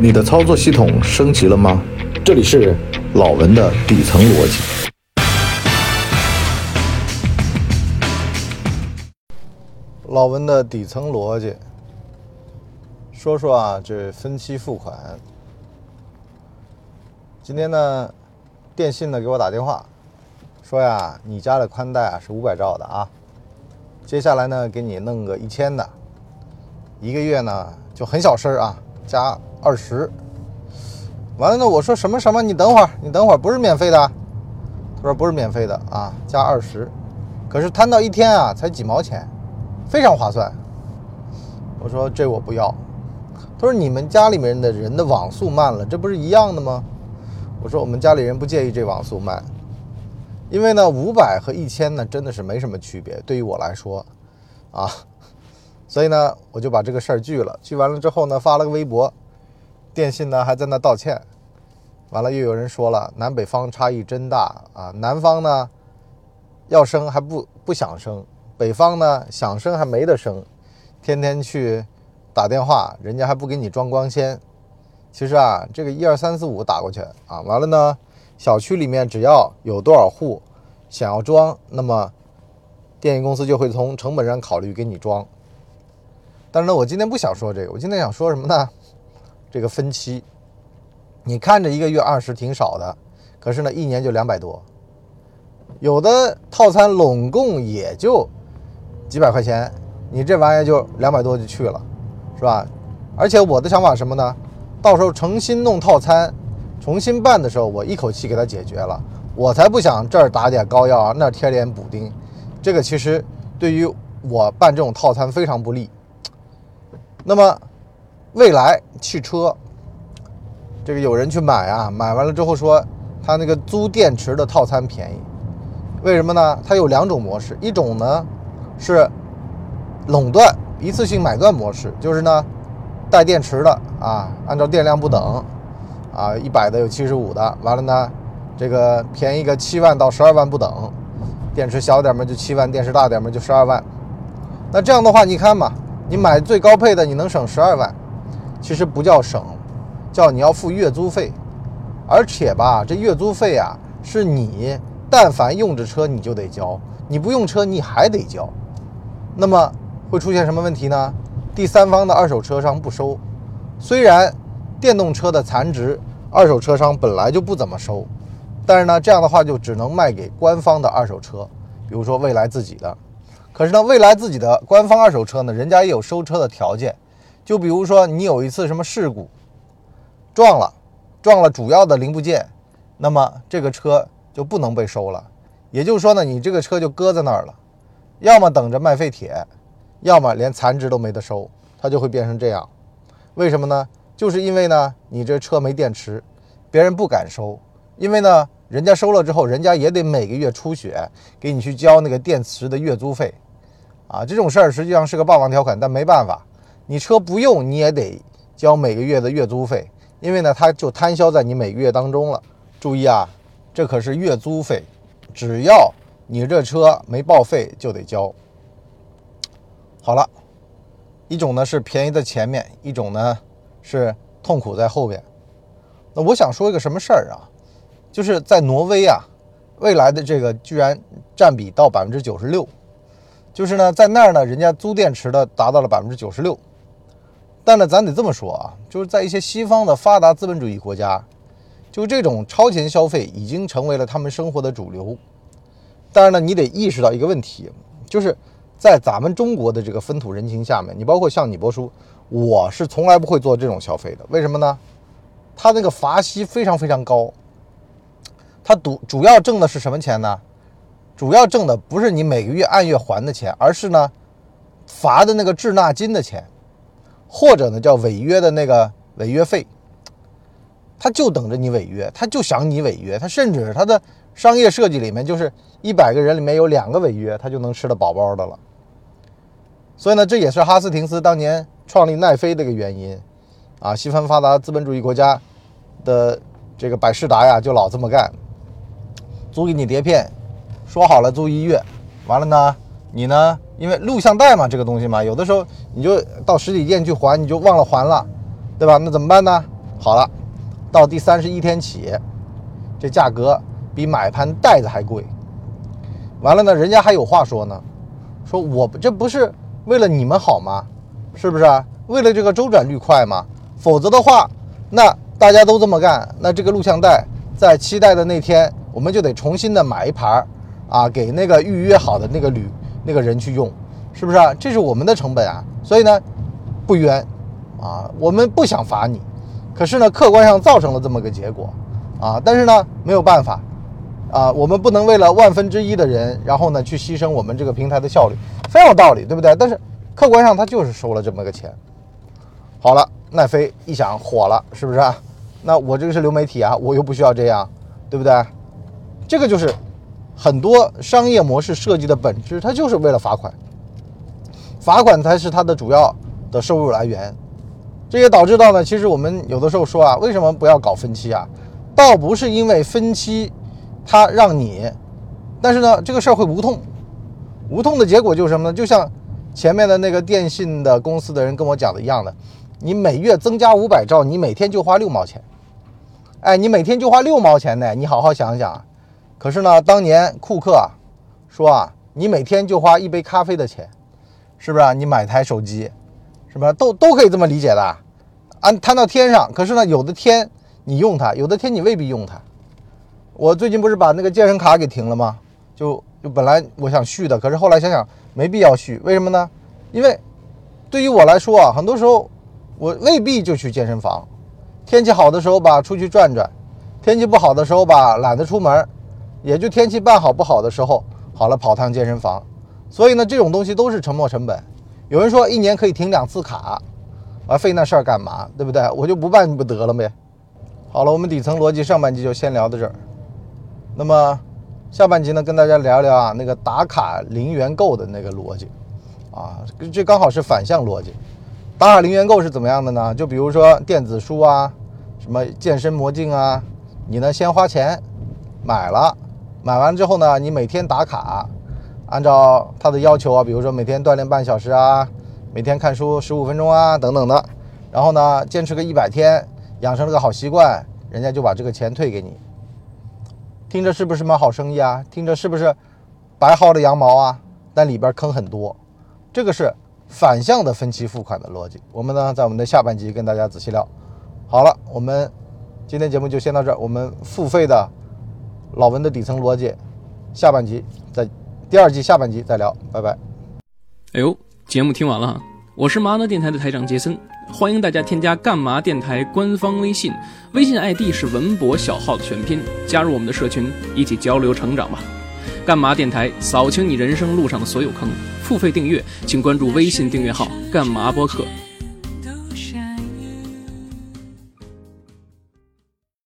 你的操作系统升级了吗？这里是老文的底层逻辑。老文的底层逻辑，说说啊，这分期付款。今天呢，电信呢给我打电话，说呀，你家的宽带啊是五百兆的啊，接下来呢给你弄个一千的，一个月呢就很小声啊，加。二十，完了呢？我说什么什么？你等会儿，你等会儿，不是免费的。他说不是免费的啊，加二十。可是摊到一天啊，才几毛钱，非常划算。我说这我不要。他说你们家里面的人的网速慢了，这不是一样的吗？我说我们家里人不介意这网速慢，因为呢，五百和一千呢真的是没什么区别，对于我来说，啊，所以呢，我就把这个事儿拒了。拒完了之后呢，发了个微博。电信呢还在那道歉，完了又有人说了南北方差异真大啊，南方呢要生还不不想生，北方呢想生还没得生，天天去打电话，人家还不给你装光纤。其实啊，这个一二三四五打过去啊，完了呢，小区里面只要有多少户想要装，那么电信公司就会从成本上考虑给你装。但是呢，我今天不想说这个，我今天想说什么呢？这个分期，你看着一个月二十挺少的，可是呢，一年就两百多。有的套餐拢共也就几百块钱，你这玩意儿就两百多就去了，是吧？而且我的想法什么呢？到时候重新弄套餐，重新办的时候，我一口气给它解决了，我才不想这儿打点膏药啊，那儿贴点补丁。这个其实对于我办这种套餐非常不利。那么。未来汽车，这个有人去买啊，买完了之后说，他那个租电池的套餐便宜，为什么呢？它有两种模式，一种呢是垄断一次性买断模式，就是呢带电池的啊，按照电量不等啊，一百的有七十五的，完了呢这个便宜个七万到十二万不等，电池小点嘛就七万，电池大点嘛就十二万。那这样的话，你看嘛，你买最高配的，你能省十二万。其实不叫省，叫你要付月租费，而且吧，这月租费啊，是你但凡用着车你就得交，你不用车你还得交。那么会出现什么问题呢？第三方的二手车商不收，虽然电动车的残值二手车商本来就不怎么收，但是呢，这样的话就只能卖给官方的二手车，比如说未来自己的。可是呢，蔚来自己的官方二手车呢，人家也有收车的条件。就比如说你有一次什么事故，撞了，撞了主要的零部件，那么这个车就不能被收了。也就是说呢，你这个车就搁在那儿了，要么等着卖废铁，要么连残值都没得收，它就会变成这样。为什么呢？就是因为呢，你这车没电池，别人不敢收，因为呢，人家收了之后，人家也得每个月出血给你去交那个电池的月租费，啊，这种事儿实际上是个霸王条款，但没办法。你车不用，你也得交每个月的月租费，因为呢，它就摊销在你每个月当中了。注意啊，这可是月租费，只要你这车没报废就得交。好了，一种呢是便宜在前面，一种呢是痛苦在后边。那我想说一个什么事儿啊？就是在挪威啊，未来的这个居然占比到百分之九十六，就是呢，在那儿呢，人家租电池的达到了百分之九十六。但呢，咱得这么说啊，就是在一些西方的发达资本主义国家，就这种超前消费已经成为了他们生活的主流。但是呢，你得意识到一个问题，就是在咱们中国的这个风土人情下面，你包括像你博叔，我是从来不会做这种消费的。为什么呢？他那个罚息非常非常高，他主主要挣的是什么钱呢？主要挣的不是你每个月按月还的钱，而是呢罚的那个滞纳金的钱。或者呢，叫违约的那个违约费，他就等着你违约，他就想你违约，他甚至他的商业设计里面就是一百个人里面有两个违约，他就能吃得饱饱的了。所以呢，这也是哈斯廷斯当年创立奈飞的一个原因啊。西方发达资本主义国家的这个百事达呀，就老这么干，租给你碟片，说好了租一月，完了呢，你呢？因为录像带嘛，这个东西嘛，有的时候你就到实体店去还，你就忘了还了，对吧？那怎么办呢？好了，到第三十一天起，这价格比买盘袋子还贵。完了呢，人家还有话说呢，说我这不是为了你们好吗？是不是？为了这个周转率快吗？否则的话，那大家都这么干，那这个录像带在期待的那天，我们就得重新的买一盘儿啊，给那个预约好的那个旅那个人去用，是不是啊？这是我们的成本啊，所以呢，不冤啊，我们不想罚你，可是呢，客观上造成了这么个结果啊，但是呢，没有办法。啊，我们不能为了万分之一的人，然后呢去牺牲我们这个平台的效率，非常有道理，对不对？但是客观上他就是收了这么个钱。好了，奈飞一想火了，是不是啊？那我这个是流媒体啊，我又不需要这样，对不对？这个就是很多商业模式设计的本质，它就是为了罚款，罚款才是它的主要的收入来源。这也导致到呢，其实我们有的时候说啊，为什么不要搞分期啊？倒不是因为分期。他让你，但是呢，这个事儿会无痛，无痛的结果就是什么呢？就像前面的那个电信的公司的人跟我讲的一样的，你每月增加五百兆，你每天就花六毛钱，哎，你每天就花六毛钱呢，你好好想想。可是呢，当年库克啊说啊，你每天就花一杯咖啡的钱，是不是啊？你买台手机，是吧？都都可以这么理解的，安摊到天上。可是呢，有的天你用它，有的天你未必用它。我最近不是把那个健身卡给停了吗？就就本来我想续的，可是后来想想没必要续，为什么呢？因为对于我来说啊，很多时候我未必就去健身房。天气好的时候吧，出去转转；天气不好的时候吧，懒得出门。也就天气半好不好的时候，好了跑趟健身房。所以呢，这种东西都是沉没成本。有人说一年可以停两次卡，啊，费那事儿干嘛？对不对？我就不办不得了呗。好了，我们底层逻辑上半集就先聊到这儿。那么，下半集呢，跟大家聊聊啊，那个打卡零元购的那个逻辑，啊，这刚好是反向逻辑。打卡零元购是怎么样的呢？就比如说电子书啊，什么健身魔镜啊，你呢先花钱买了，买完之后呢，你每天打卡，按照他的要求啊，比如说每天锻炼半小时啊，每天看书十五分钟啊，等等的，然后呢，坚持个一百天，养成了个好习惯，人家就把这个钱退给你。听着是不是什么好生意啊？听着是不是白薅的羊毛啊？但里边坑很多，这个是反向的分期付款的逻辑。我们呢，在我们的下半集跟大家仔细聊。好了，我们今天节目就先到这儿。我们付费的老文的底层逻辑，下半集再第二季下半集再聊。拜拜。哎呦，节目听完了，我是麻辣电台的台长杰森。欢迎大家添加干嘛电台官方微信，微信 ID 是文博小号的全拼，加入我们的社群，一起交流成长吧。干嘛电台扫清你人生路上的所有坑，付费订阅请关注微信订阅号干嘛播客。